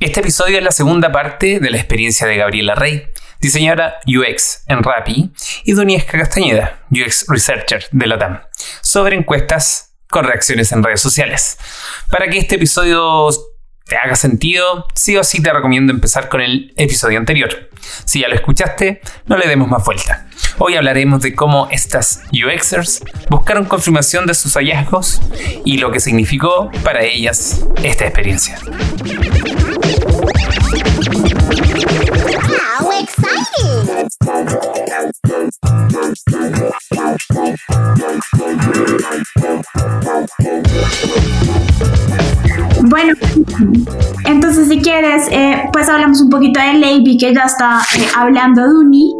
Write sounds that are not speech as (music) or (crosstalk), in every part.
Este episodio es la segunda parte de la experiencia de Gabriela Rey, diseñadora UX en Rappi, y Doniesca Castañeda, UX Researcher de la TAM, sobre encuestas con reacciones en redes sociales. Para que este episodio te haga sentido, sí o sí te recomiendo empezar con el episodio anterior. Si ya lo escuchaste, no le demos más vuelta. Hoy hablaremos de cómo estas UXers buscaron confirmación de sus hallazgos y lo que significó para ellas esta experiencia. Bueno, entonces si quieres, eh, pues hablamos un poquito de Lady que ya está eh, hablando Duni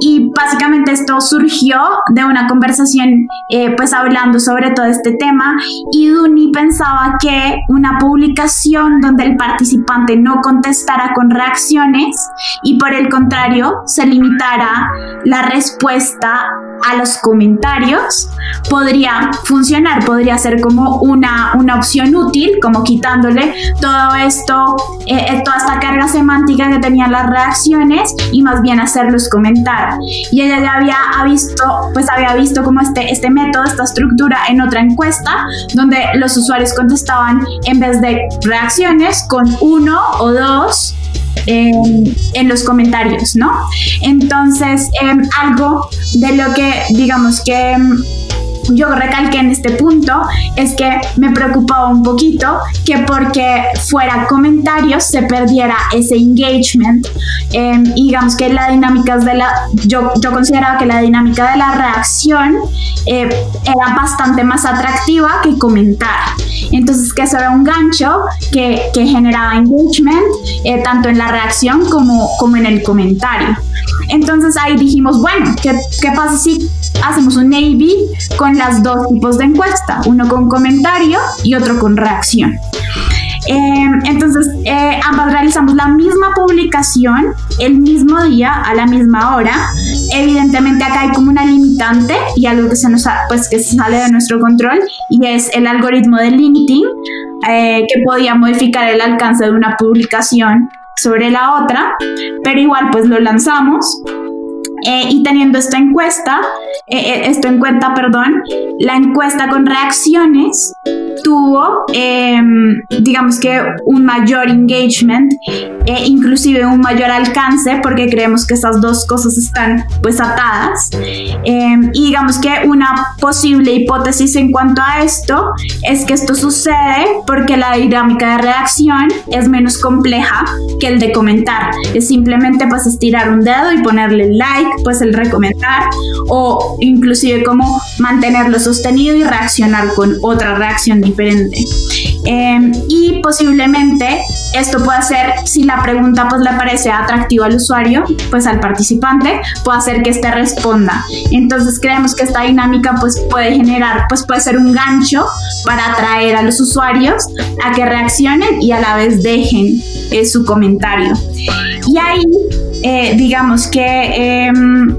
y básicamente esto surgió de una conversación eh, pues hablando sobre todo este tema y Duni pensaba que una publicación donde el participante no contestara con reacciones y por el contrario se limitara la respuesta a los comentarios podría funcionar, podría ser como una, una opción útil, como quitándole todo esto, eh, eh, toda esta carga semántica que tenían las reacciones y más bien hacerlos comentar. Y ella ya había visto, pues había visto como este, este método, esta estructura en otra encuesta, donde los usuarios contestaban en vez de reacciones con uno o dos en, los comentarios, ¿no? Entonces, em, algo de lo que digamos que em, yo recalqué en este punto es que me preocupaba un poquito que porque fuera comentarios se perdiera ese engagement em, y digamos que la dinámica de la yo, yo consideraba que la dinámica de la reacción eh, era bastante más atractiva que comentar. Entonces que eso era un gancho que, que generaba engagement eh, tanto en la reacción como, como en el comentario. Entonces ahí dijimos bueno ¿qué, qué pasa si hacemos un A-B con las dos tipos de encuesta, uno con comentario y otro con reacción. Em, entonces, eh, ambas realizamos la misma publicación el mismo día, a la misma hora. Evidentemente acá hay como una limitante y algo que se nos pues que sale de nuestro control y es el algoritmo de LinkedIn eh, que podía modificar el alcance de una publicación sobre la otra, pero igual pues lo lanzamos eh, y teniendo esta encuesta, eh, eh, esto en cuenta, perdón, la encuesta con reacciones tuvo, em, digamos que un mayor engagement, e inclusive un mayor alcance, porque creemos que esas dos cosas están pues atadas. Em, y digamos que una posible hipótesis en cuanto a esto es que esto sucede porque la dinámica de reacción es menos compleja que el de comentar. Es simplemente pues estirar un dedo y ponerle like pues el recomendar o inclusive como mantenerlo sostenido y reaccionar con otra reacción diferente. Em, y posiblemente esto puede ser, si la pregunta pues le parece atractiva al usuario, pues al participante, puede hacer que éste responda. Entonces creemos que esta dinámica pues puede generar, pues puede ser un gancho para atraer a los usuarios a que reaccionen y a la vez dejen eh, su comentario. Y ahí eh, digamos que em,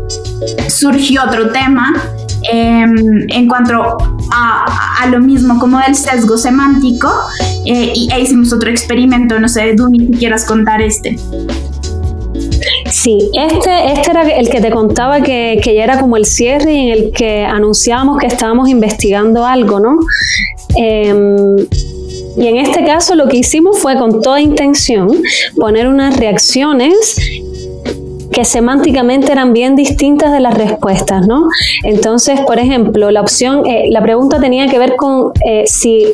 surgió otro tema em, en cuanto a, lo mismo como del sesgo semántico eh, y e hicimos otro experimento, no sé, Duni, si quieras contar este. Sí, este, este era el que te contaba que, que ya era como el cierre y en el que anunciábamos que estábamos investigando algo, ¿no? Em, y en este caso lo que hicimos fue con toda intención poner unas reacciones que semánticamente eran bien distintas de las respuestas, ¿no? Entonces, por ejemplo, la opción, eh, la pregunta tenía que ver con eh, si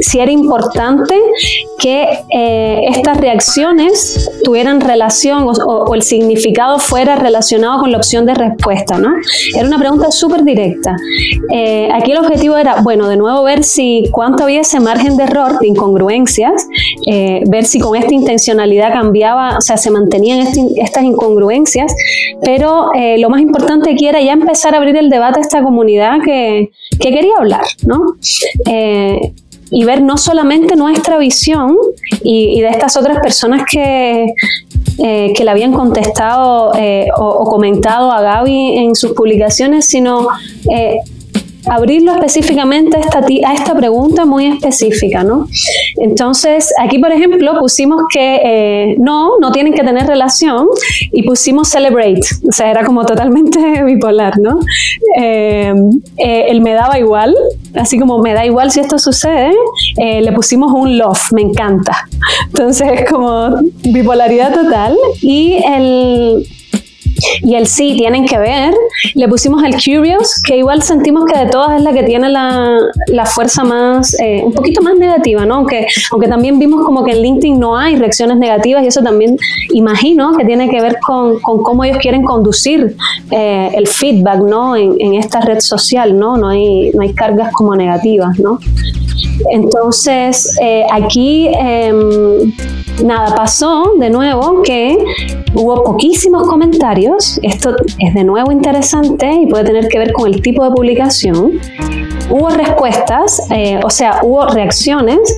si era importante que eh, estas reacciones tuvieran relación o, el significado fuera relacionado con la opción de respuesta, ¿no? Era una pregunta súper directa. Eh, aquí el objetivo era, bueno, de nuevo ver si cuánto había ese margen de error, de incongruencias, eh, ver si con esta intencionalidad cambiaba, o sea, se mantenían estas incongruencias, pero lo más importante aquí era ya empezar a abrir el debate a esta comunidad que, que quería hablar, ¿no? Y ver no solamente nuestra visión y, de estas otras personas que, eh, que le habían contestado eh, o, comentado a Gaby en sus publicaciones, sino eh, abrirlo específicamente a esta, a esta pregunta muy específica, ¿no? Entonces, aquí, por ejemplo, pusimos que eh, no, no tienen que tener relación y pusimos celebrate, o sea, era como totalmente (laughs) bipolar, ¿no? Eh, eh, el me daba igual, así como me da igual si esto sucede, le pusimos un love, me encanta. Entonces, es como bipolaridad total y el y el sí tienen que ver. Le pusimos el curious, que igual sentimos que de todas es la que tiene la, la fuerza más, eh, un poquito más negativa, ¿no? Aunque, aunque también vimos como que en LinkedIn no hay reacciones negativas y eso también imagino que tiene que ver con, con cómo ellos quieren conducir eh, el feedback, ¿no? En, en, esta red social, ¿no? No hay, no hay cargas como negativas, ¿no? Entonces, eh, aquí em, nada, pasó de nuevo que hubo poquísimos comentarios. Esto es de nuevo interesante y puede tener que ver con el tipo de publicación. Hubo respuestas, eh, o sea, hubo reacciones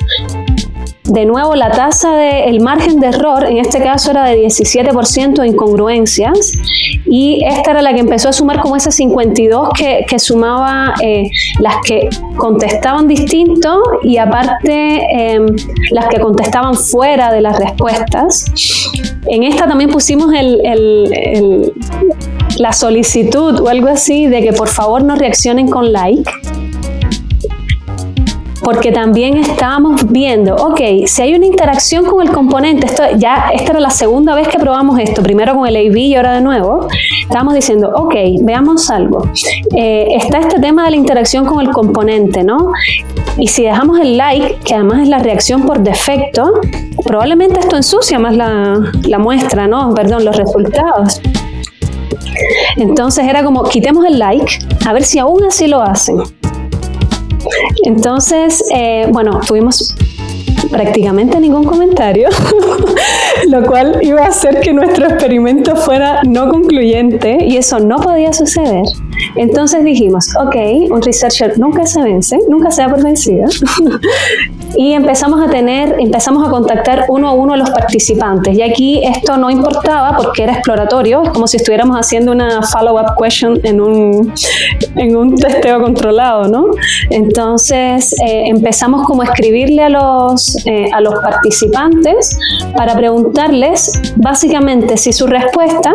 de nuevo, la tasa de, el margen de error en este caso era de 17% de incongruencias y esta era la que empezó a sumar como ese 52 que, que sumaba eh, las que contestaban distinto y aparte em, las que contestaban fuera de las respuestas. En esta también pusimos el, el, la solicitud o algo así de que por favor no reaccionen con like porque también estábamos viendo, ok, si hay una interacción con el componente, esto ya esta era la segunda vez que probamos esto, primero con el AB y ahora de nuevo, estábamos diciendo, ok, veamos algo. Eh, está este tema de la interacción con el componente, ¿no? Y si dejamos el like, que además es la reacción por defecto, probablemente esto ensucia más la, la muestra, ¿no? Perdón, los resultados. Entonces era como, quitemos el like, a ver si aún así lo hacen. Entonces, eh, bueno, tuvimos prácticamente ningún comentario, (laughs) lo cual iba a hacer que nuestro experimento fuera no concluyente y eso no podía suceder. Entonces dijimos, ok, un researcher nunca se vence, nunca se da por vencido. (laughs) y empezamos a tener, empezamos a contactar uno a uno a los participantes. Y aquí esto no importaba porque era exploratorio, es como si estuviéramos haciendo una follow-up question en un, en un testeo controlado, ¿no? Entonces eh, empezamos como a escribirle a los, eh, a los participantes para preguntarles básicamente si su respuesta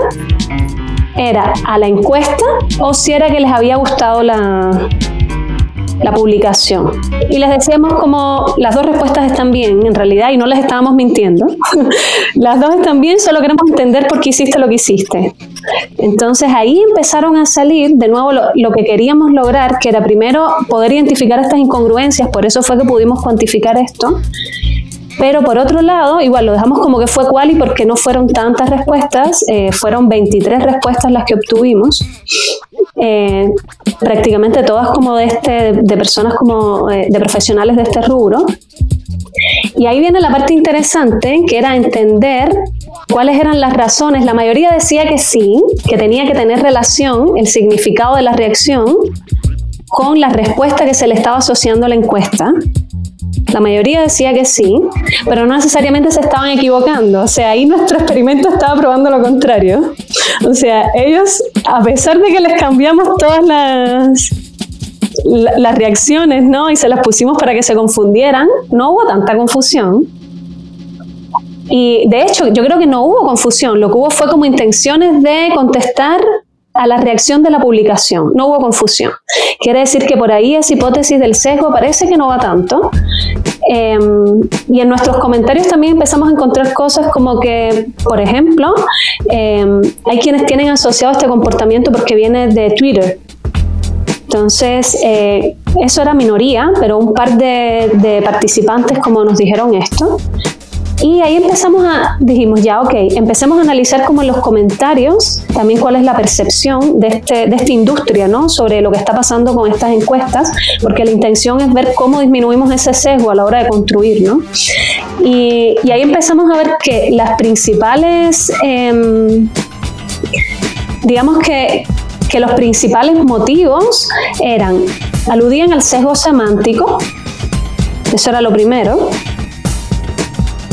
era a la encuesta o si era que les había gustado la, la publicación. Y les decíamos como las dos respuestas están bien, en realidad, y no les estábamos mintiendo. (laughs) las dos están bien, solo queremos entender por qué hiciste lo que hiciste. Entonces ahí empezaron a salir de nuevo lo, lo, que queríamos lograr, que era primero poder identificar estas incongruencias, por eso fue que pudimos cuantificar esto. Pero por otro lado, igual lo dejamos como que fue cual y porque no fueron tantas respuestas, eh, fueron 23 respuestas las que obtuvimos. Eh, prácticamente todas como de este, de personas como eh, de profesionales de este rubro. Y ahí viene la parte interesante, que era entender cuáles eran las razones. La mayoría decía que sí, que tenía que tener relación el significado de la reacción con la respuesta que se le estaba asociando a la encuesta. La mayoría decía que sí, pero no necesariamente se estaban equivocando. O sea, ahí nuestro experimento estaba probando lo contrario. O sea, ellos, a pesar de que les cambiamos todas las, las reacciones, ¿no? Y se las pusimos para que se confundieran, no hubo tanta confusión. Y de hecho, yo creo que no hubo confusión. Lo que hubo fue como intenciones de contestar a la reacción de la publicación. No hubo confusión. Quiere decir que por ahí esa hipótesis del sesgo parece que no va tanto. Em, y en nuestros comentarios también empezamos a encontrar cosas como que, por ejemplo, em, hay quienes tienen asociado este comportamiento porque viene de Twitter. Entonces, eh, eso era minoría, pero un par de, de participantes como nos dijeron esto. Y ahí empezamos a, dijimos ya, ok, empecemos a analizar como en los comentarios también cuál es la percepción de, este, de esta industria, ¿no? Sobre lo que está pasando con estas encuestas, porque la intención es ver cómo disminuimos ese sesgo a la hora de construir, ¿no? Y, y ahí empezamos a ver que las principales, eh, digamos que, que los principales motivos eran, aludían al sesgo semántico, eso era lo primero,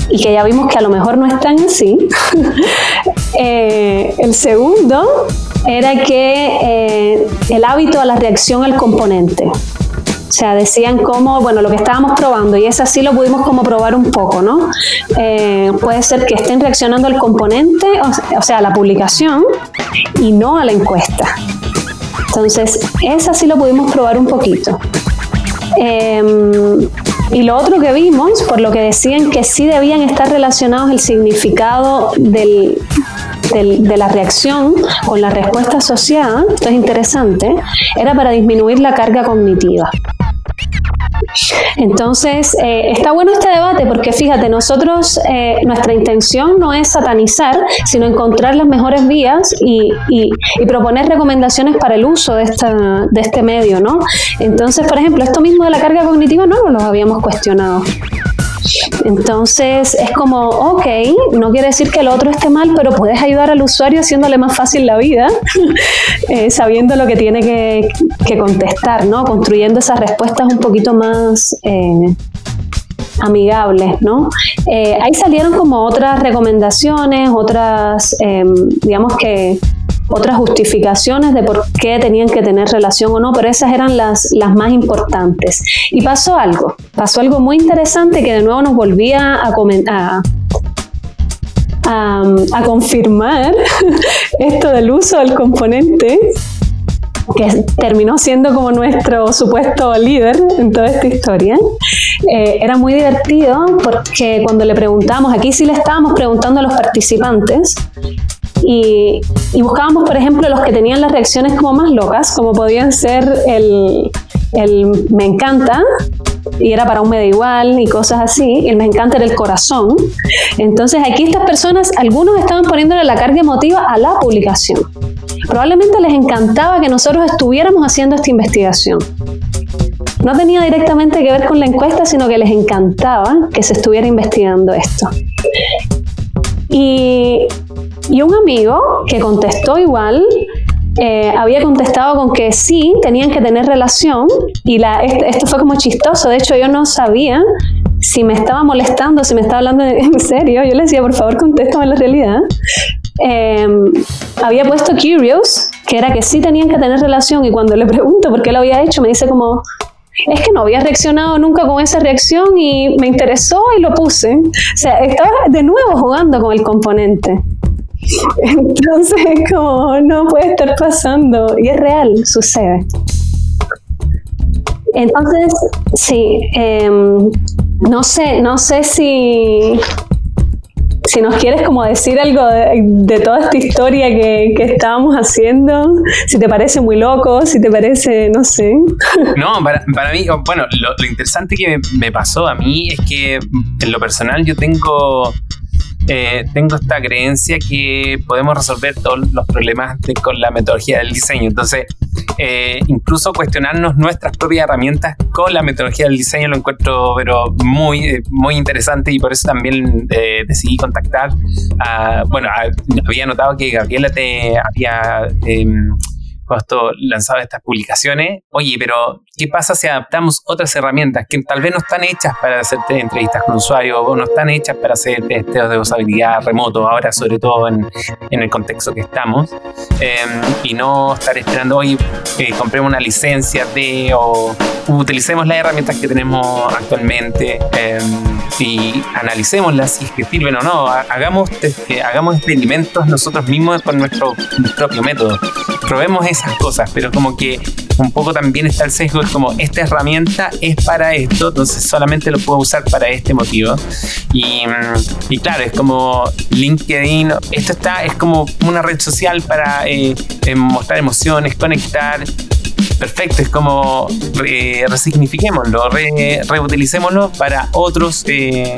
y que ya vimos que a lo mejor no están así. (laughs) Eh, el segundo era que eh, el hábito a la reacción al componente. O sea, decían cómo, bueno, lo que estábamos probando, y es así lo pudimos como probar un poco, ¿no? Eh, puede ser que estén reaccionando al componente, o, sea, a la publicación, y no a la encuesta. Entonces, esa sí lo pudimos probar un poquito. Em, y lo otro que vimos, por lo que decían que sí debían estar relacionados el significado de la reacción con la respuesta asociada, esto es interesante, era para disminuir la carga cognitiva. Entonces, eh, está bueno este debate porque fíjate, nosotros, eh, nuestra intención no es satanizar, sino encontrar las mejores vías y, proponer recomendaciones para el uso de, esta, de este medio, ¿no? Entonces, por ejemplo, esto mismo de la carga cognitiva no lo habíamos cuestionado. Entonces es como, ok, no quiere decir que el otro esté mal, pero puedes ayudar al usuario haciéndole más fácil la vida, (laughs) eh, sabiendo lo que tiene que, contestar, ¿no? Construyendo esas respuestas un poquito más eh, amigables, ¿no? Eh, ahí salieron como otras recomendaciones, otras, digamos que otras justificaciones de por qué tenían que tener relación o no, pero esas eran las, las más importantes. Y pasó algo, pasó algo muy interesante que de nuevo nos volvía a, a, a, a confirmar (laughs) esto del uso del componente que terminó siendo como nuestro supuesto líder en toda esta historia. Eh, era muy divertido porque cuando le preguntamos, aquí sí le estábamos preguntando a los participantes, y, buscábamos, por ejemplo, los que tenían las reacciones como más locas, como podían ser el, el me encanta, y era para un medio igual y cosas así, el me encanta era el corazón. Entonces aquí estas personas, algunos estaban poniéndole la carga emotiva a la publicación. Probablemente les encantaba que nosotros estuviéramos haciendo esta investigación. No tenía directamente que ver con la encuesta, sino que les encantaba que se estuviera investigando esto. Y, y un amigo que contestó igual, eh, había contestado con que sí, tenían que tener relación y la, esto fue como chistoso, de hecho yo no sabía si me estaba molestando, si me estaba hablando (laughs) en serio, yo le decía, por favor, contéstame la realidad. Em, había puesto curious, que era que sí tenían que tener relación y cuando le pregunto por qué lo había hecho, me dice como, es que no había reaccionado nunca con esa reacción y me interesó y lo puse. O sea, estaba de nuevo jugando con el componente. Entonces, (laughs) como no puede estar pasando, y es real, sucede. Entonces, sí, em, no sé, no sé si si nos quieres como decir algo de, toda esta historia que, estábamos haciendo, si te parece muy loco, si te parece, no sé. (laughs) No, para, mí, bueno, lo, interesante que me, pasó a mí es que en lo personal yo tengo eh, tengo esta creencia que podemos resolver todos los problemas con la metodología del diseño. Entonces, eh, incluso cuestionarnos nuestras propias herramientas con la metodología del diseño lo encuentro pero muy, eh, muy interesante y por eso también decidí contactar bueno, había notado que Gabriela te había lanzado estas publicaciones, oye, pero ¿qué pasa si adaptamos otras herramientas que tal vez no están hechas para hacer entrevistas con usuarios o no están hechas para hacer testeos de usabilidad remoto, ahora sobre todo en, en el contexto que estamos, em, y no estar esperando, oye, eh, compremos una licencia de o utilicemos las herramientas que tenemos actualmente em, y analicémoslas si es que sirven o no, hagamos, eh, hagamos experimentos nosotros mismos con nuestro propio método, probemos esas cosas, pero como que un poco también está el sesgo, es como esta herramienta es para esto, entonces solamente lo puedo usar para este motivo. Y, mm, claro, es como LinkedIn, esto está, es como una red social para eh, eh, mostrar emociones, conectar. Perfecto, es como resignifiquémoslo, reutilicémoslo para otros eh,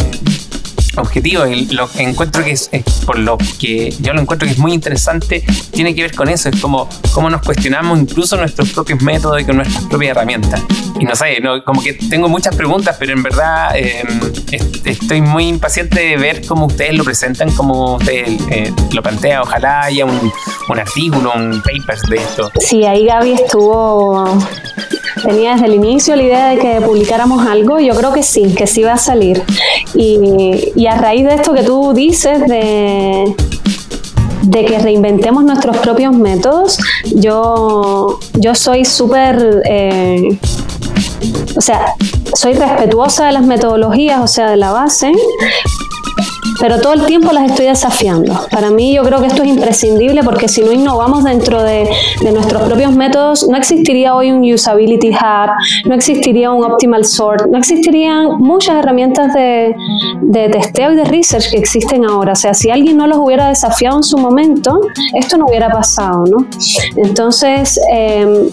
objetivo y lo encuentro que es, por lo que yo lo encuentro que es muy interesante tiene que ver con eso es como cómo nos cuestionamos incluso nuestros propios métodos y con nuestras propias herramientas. Y no sé como que tengo muchas preguntas pero en verdad em, estoy muy impaciente de ver cómo ustedes lo presentan cómo ustedes eh, lo plantean. Ojalá haya un, un artículo un paper de esto. Sí ahí Gaby estuvo tenía desde el inicio la idea de que publicáramos algo, yo creo que sí, que sí va a salir. Y, a raíz de esto que tú dices de, de que reinventemos nuestros propios métodos, yo, yo soy súper... Eh, o sea, soy respetuosa de las metodologías, o sea, de la base, pero todo el tiempo las estoy desafiando. Para mí yo creo que esto es imprescindible porque si no innovamos dentro de, nuestros propios métodos, no existiría hoy un Usability Hub, no existiría un Optimal Sort, no existirían muchas herramientas de, testeo y de research que existen ahora. O sea, si alguien no los hubiera desafiado en su momento, esto no hubiera pasado, ¿no? Entonces, eh,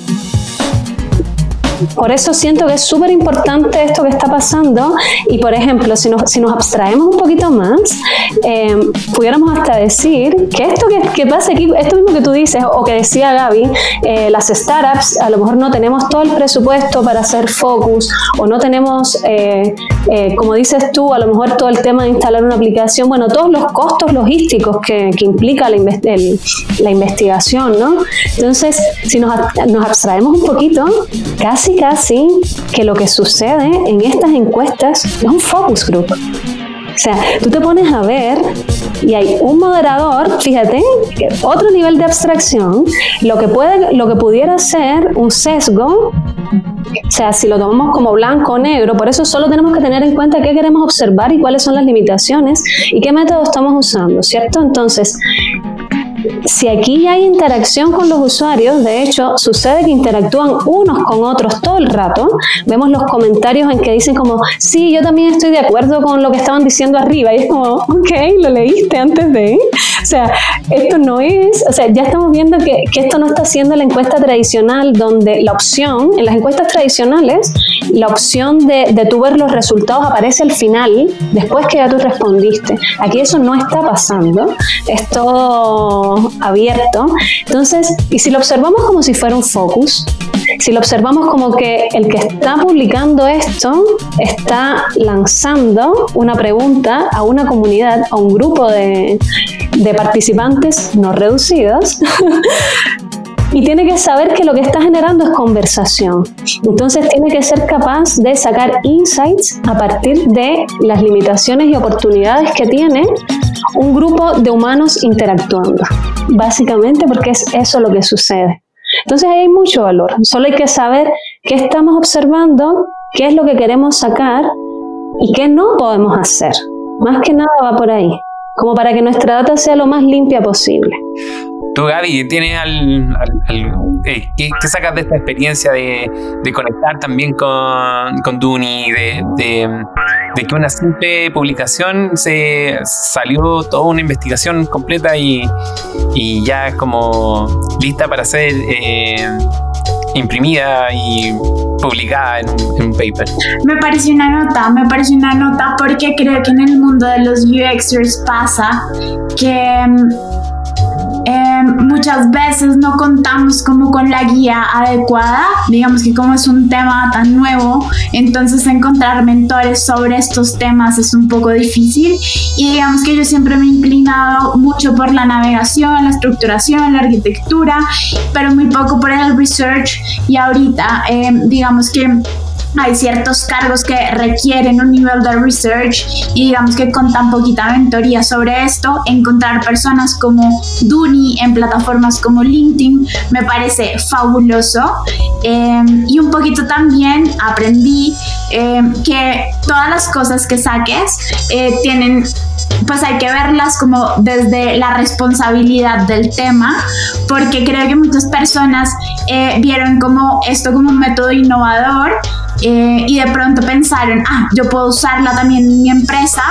por eso siento que es súper importante esto que está pasando y, por ejemplo, si nos, si nos abstraemos un poquito más, eh, pudiéramos hasta decir que esto que, que, pasa aquí, esto mismo que tú dices o que decía Gaby, eh, las startups a lo mejor no tenemos todo el presupuesto para hacer focus o no tenemos, eh, como dices tú, a lo mejor todo el tema de instalar una aplicación, bueno, todos los costos logísticos que, que implica la, la, investigación, ¿no? Entonces, si nos, nos abstraemos un poquito, casi casi que lo que sucede en estas encuestas es un focus group. O sea, tú te pones a ver y hay un moderador, fíjate, otro nivel de abstracción, lo que, puede, lo que pudiera ser un sesgo, o sea, si lo tomamos como blanco o negro, por eso solo tenemos que tener en cuenta qué queremos observar y cuáles son las limitaciones y qué método estamos usando, ¿cierto? Entonces, si aquí hay interacción con los usuarios, de hecho, sucede que interactúan unos con otros todo el rato. Vemos los comentarios en que dicen como, sí, yo también estoy de acuerdo con lo que estaban diciendo arriba. Y es como, ok, lo leíste antes de... O sea, esto no es, o sea, ya estamos viendo que, esto no está siendo la encuesta tradicional donde la opción, en las encuestas tradicionales, la opción de, de tú ver los resultados aparece al final, después que ya tú respondiste. Aquí eso no está pasando, es abierto. Entonces, y si lo observamos como si fuera un focus, si lo observamos como que el que está publicando esto está lanzando una pregunta a una comunidad, a un grupo de, de participantes no reducidos, (laughs) y tiene que saber que lo que está generando es conversación. Entonces tiene que ser capaz de sacar insights a partir de las limitaciones y oportunidades que tiene un grupo de humanos interactuando. Básicamente porque es eso lo que sucede. Entonces hay mucho valor. Solo hay que saber qué estamos observando, qué es lo que queremos sacar y qué no podemos hacer. Más que nada va por ahí, como para que nuestra data sea lo más limpia posible. Tú, Gaby, ¿tienes al, eh, ¿qué, sacas de esta experiencia de, conectar también con, con Duni, de, que una simple publicación se salió toda una investigación completa y, y ya como lista para ser imprimida y publicada en un, paper. Me parece una nota, me parece una nota porque creo que en el mundo de los UXers pasa que Em, muchas veces no contamos como con la guía adecuada, digamos que como es un tema tan nuevo, entonces encontrar mentores sobre estos temas es un poco difícil. Y digamos que yo siempre me he inclinado mucho por la navegación, la estructuración, la arquitectura, pero muy poco por el research. Y ahorita em, digamos que hay ciertos cargos que requieren un nivel de research y digamos que con tan poquita mentoría sobre esto, encontrar personas como Duni en plataformas como LinkedIn me parece fabuloso. Em, y un poquito también aprendí em, que todas las cosas que saques eh, tienen pues hay que verlas como desde la responsabilidad del tema, porque creo que muchas personas eh, vieron como esto como un método innovador eh, y de pronto pensaron, ah, yo puedo usarla también en mi empresa,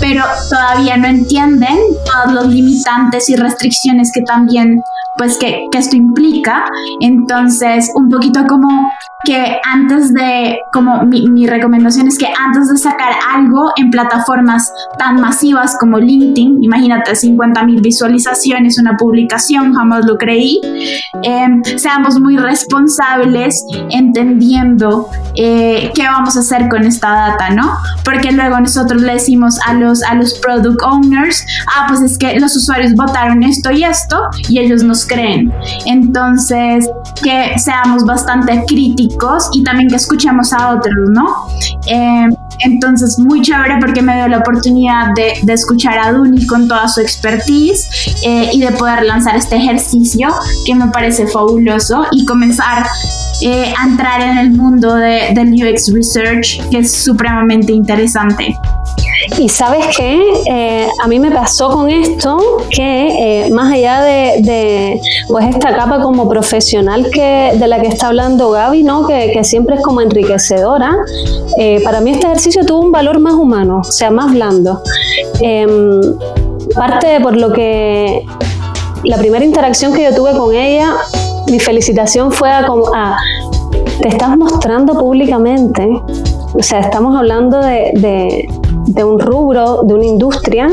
pero todavía no entienden todos los limitantes y restricciones que también, pues, que, que esto implica. Entonces, un poquito como que antes de, como mi, mi, recomendación es que antes de sacar algo en plataformas tan masivas como LinkedIn, imagínate 50 mil visualizaciones, una publicación, jamás lo creí, em, seamos muy responsables entendiendo eh, qué vamos a hacer con esta data, ¿no? Porque luego nosotros le decimos a los, a los product owners, ah, pues es que los usuarios votaron esto y esto y ellos nos creen. Entonces, que seamos bastante críticos y también que escuchemos a otros, ¿no? Eh, Entonces, muy chévere porque me dio la oportunidad de, escuchar a Duni con toda su expertise eh, y de poder lanzar este ejercicio que me parece fabuloso y comenzar eh, a entrar en el mundo de, del UX Research, que es supremamente interesante. Y sabes qué, eh, a mí me pasó con esto que eh, más allá de, pues esta capa como profesional que, de la que está hablando Gaby, ¿no? que, que siempre es como enriquecedora, eh, para mí este ejercicio tuvo un valor más humano, o sea, más blando. Em, parte por lo que la primera interacción que yo tuve con ella, mi felicitación fue a, a te estás mostrando públicamente, o sea, estamos hablando de de un rubro, de una industria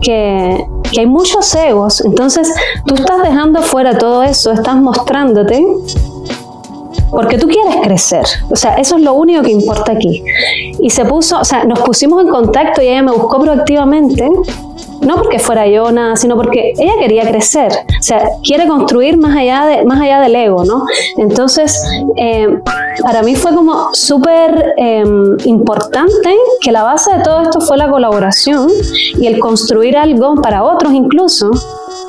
que, que hay muchos egos. Entonces, tú estás dejando fuera todo eso, estás mostrándote porque tú quieres crecer. O sea, eso es lo único que importa aquí. Y se puso, o sea, nos pusimos en contacto y ella me buscó proactivamente no porque fuera yo nada, sino porque ella quería crecer, o sea, quiere construir más allá, de, más allá del ego, ¿no? Entonces, eh, para mí fue como súper em, importante que la base de todo esto fue la colaboración y el construir algo para otros incluso,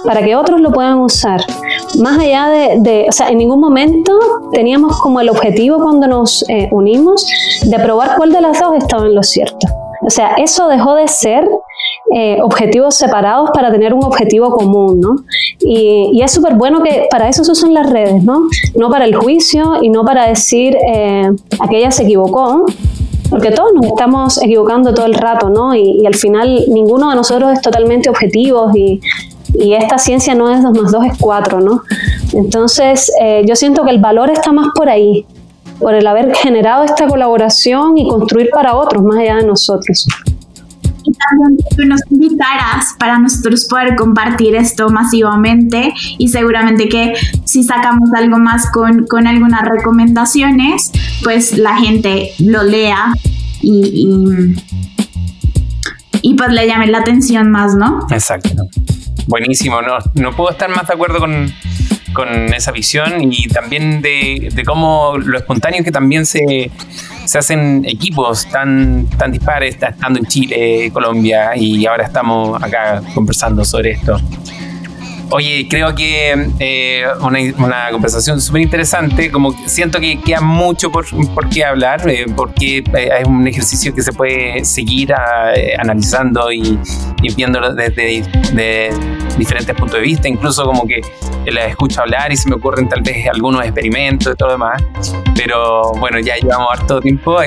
para que otros lo puedan usar. Más allá de, o sea, en ningún momento teníamos como el objetivo cuando nos eh, unimos de probar cuál de las dos estaba en lo cierto. O sea, eso dejó de ser eh, objetivos separados para tener un objetivo común, ¿no? Y, es súper bueno que para eso se usan las redes, ¿no? No para el juicio y no para decir eh, aquella se equivocó, porque todos nos estamos equivocando todo el rato, ¿no? Y, al final ninguno de nosotros es totalmente objetivo y, esta ciencia no es 2 más 2 es 4, ¿no? Entonces, eh, yo siento que el valor está más por ahí, por el haber (laughs) generado esta colaboración y construir para otros más allá de nosotros y también que tú nos invitaras para nosotros poder compartir esto masivamente y seguramente que si sacamos algo más con, con algunas recomendaciones, pues la gente lo lea y, y, pues le llame la atención más, ¿no? Exacto. Buenísimo, no, no puedo estar más de acuerdo con, con esa visión y también de, de cómo lo espontáneo que también se, se hacen equipos tan, tan dispares, estando en Chile, Colombia, y ahora estamos acá conversando sobre esto. Oye, creo que eh, una, una, conversación súper interesante, como siento que queda mucho por, por qué hablar, eh, porque eh, es un ejercicio que se puede seguir ah, analizando y, y viéndolo desde de diferentes puntos de vista, incluso como que la escucho hablar y se me ocurren tal vez algunos experimentos y todo lo demás, pero bueno, ya llevamos harto tiempo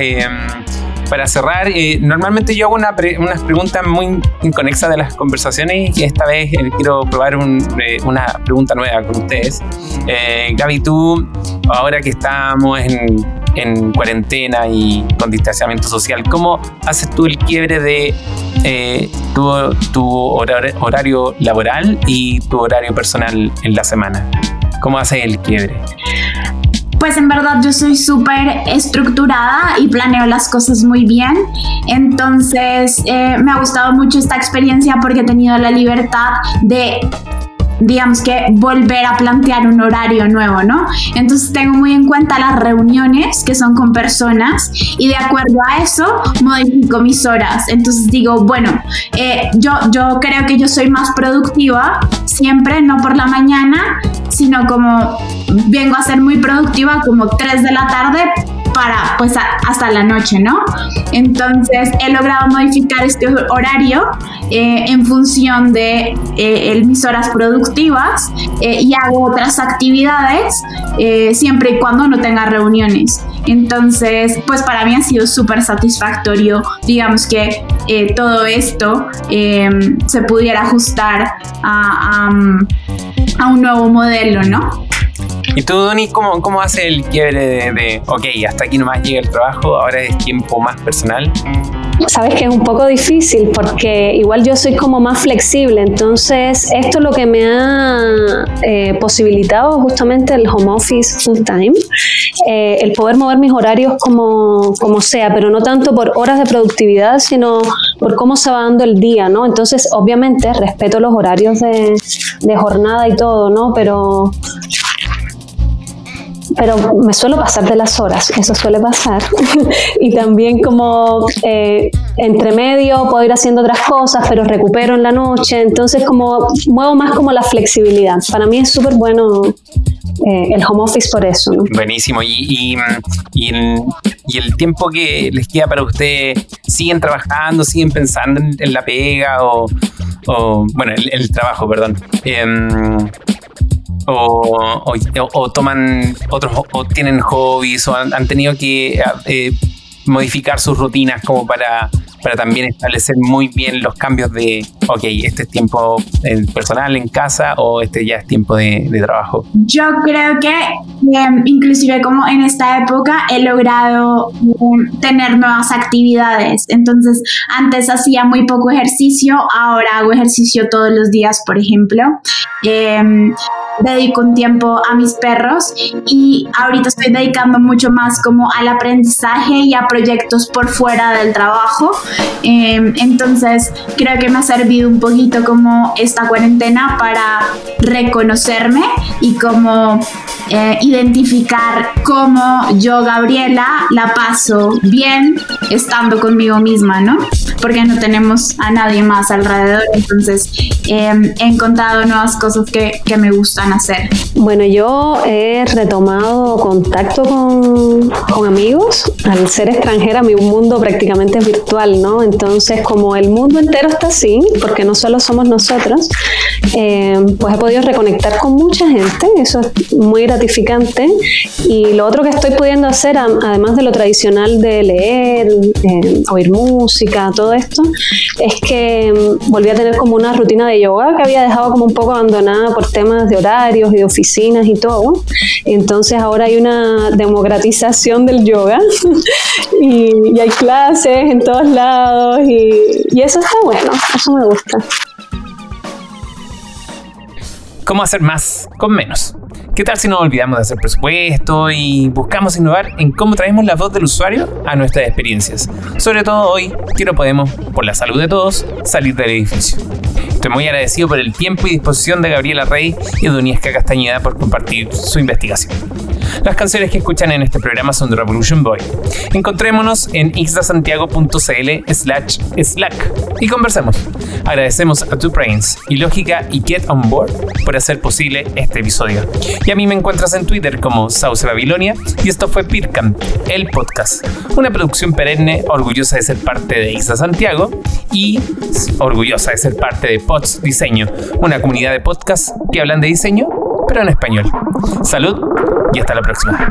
para cerrar, eh, normalmente yo hago una unas preguntas muy inconexas de las conversaciones y esta vez eh, quiero probar eh, una pregunta nueva con ustedes. Gaby, tú, ahora que estamos en, en, cuarentena y con distanciamiento social, ¿cómo haces tú el quiebre de tu, tu horario laboral y tu horario personal en la semana? ¿Cómo haces el quiebre? pues en verdad yo soy súper estructurada y planeo las cosas muy bien. Entonces eh, me ha gustado mucho esta experiencia porque he tenido la libertad de digamos que volver a plantear un horario nuevo, ¿no? Entonces tengo muy en cuenta las reuniones que son con personas y de acuerdo a eso modifico mis horas. Entonces digo, bueno, eh, yo, yo creo que yo soy más productiva siempre, no por la mañana, sino como vengo a ser muy productiva como 3 de la tarde pues hasta la noche, ¿no? Entonces he logrado modificar este horario eh, en función de eh, mis horas productivas eh, y hago otras actividades siempre y cuando no tenga reuniones. Entonces, pues para mí ha sido súper satisfactorio, digamos que todo esto se pudiera ajustar a un nuevo modelo, ¿no? ¿Y tú, Doni, cómo, cómo hace el quiebre de, de, ok, hasta aquí nomás llega el trabajo, ahora es tiempo más personal? Sabes que es un poco difícil porque igual yo soy como más flexible, entonces esto es lo que me ha eh, posibilitado justamente el home office full time, eh, el poder mover mis horarios como, como sea, pero no tanto por horas de productividad, sino por cómo se va dando el día, ¿no? Entonces, obviamente, respeto los horarios de, de jornada y todo, ¿no? Pero pero me suelo pasar de las horas, eso suele pasar. (laughs) y también como eh, entre medio puedo ir haciendo otras cosas, pero recupero en la noche, entonces como muevo más como la flexibilidad. Para mí es súper bueno eh, el home office por eso. Buenísimo. Y, y, el, tiempo que les queda para ustedes, ¿siguen trabajando, siguen pensando en, la pega o, bueno, el, trabajo, perdón? Em, o, toman otros, o tienen hobbies, o han, tenido que eh, modificar sus rutinas como para, para también establecer muy bien los cambios de, ok, este es tiempo personal en casa o este ya es tiempo de, trabajo? Yo creo que em, inclusive como en esta época he logrado em, tener nuevas actividades. Entonces, antes hacía muy poco ejercicio, ahora hago ejercicio todos los días, por ejemplo. Em, dedico un tiempo a mis perros y ahorita estoy dedicando mucho más como al aprendizaje y a proyectos por fuera del trabajo. Em, entonces creo que me ha servido un poquito como esta cuarentena para reconocerme y como eh, identificar cómo yo, Gabriela, la paso bien estando conmigo misma, ¿no? Porque no tenemos a nadie más alrededor. Entonces em, he encontrado nuevas cosas que, que me gustan hacer. Bueno, yo he retomado contacto con, con amigos. Al ser extranjera, mi mundo prácticamente es virtual, ¿no? Entonces, como el mundo entero está así, porque no solo somos nosotros, eh, pues he podido reconectar con mucha gente, eso es muy gratificante. Y lo otro que estoy pudiendo hacer, además de lo tradicional de leer, eh, oír música, todo esto, es que mm, volví a tener como una rutina de yoga que había dejado como un poco abandonada por temas de horarios y oficinas y todo. Entonces ahora hay una democratización del yoga (laughs) y, y hay clases en todos lados y, y eso está bueno, eso me gusta. ¿Cómo hacer más con menos? ¿Qué tal si no olvidamos de hacer presupuesto y buscamos innovar en cómo traemos la voz del usuario a nuestras experiencias? Sobre todo hoy, que no podemos, por la salud de todos, salir del edificio. Estoy muy agradecido por el tiempo y disposición de Gabriela Rey y Doniesca Castañeda por compartir su investigación. Las canciones que escuchan en este programa son de Revolution Boy. Encontrémonos en xdasantiago.cl slash slack y conversemos. Agradecemos a Two Brains y Lógica y Get On Board por hacer posible este episodio. Y a mí me encuentras en Twitter como Sauce Babilonia y esto fue Pircam, el podcast, una producción perenne orgullosa de ser parte de Ixda Santiago y orgullosa de ser parte de Pods Diseño, una comunidad de podcasts que hablan de diseño, pero en español. Salud y hasta la próxima.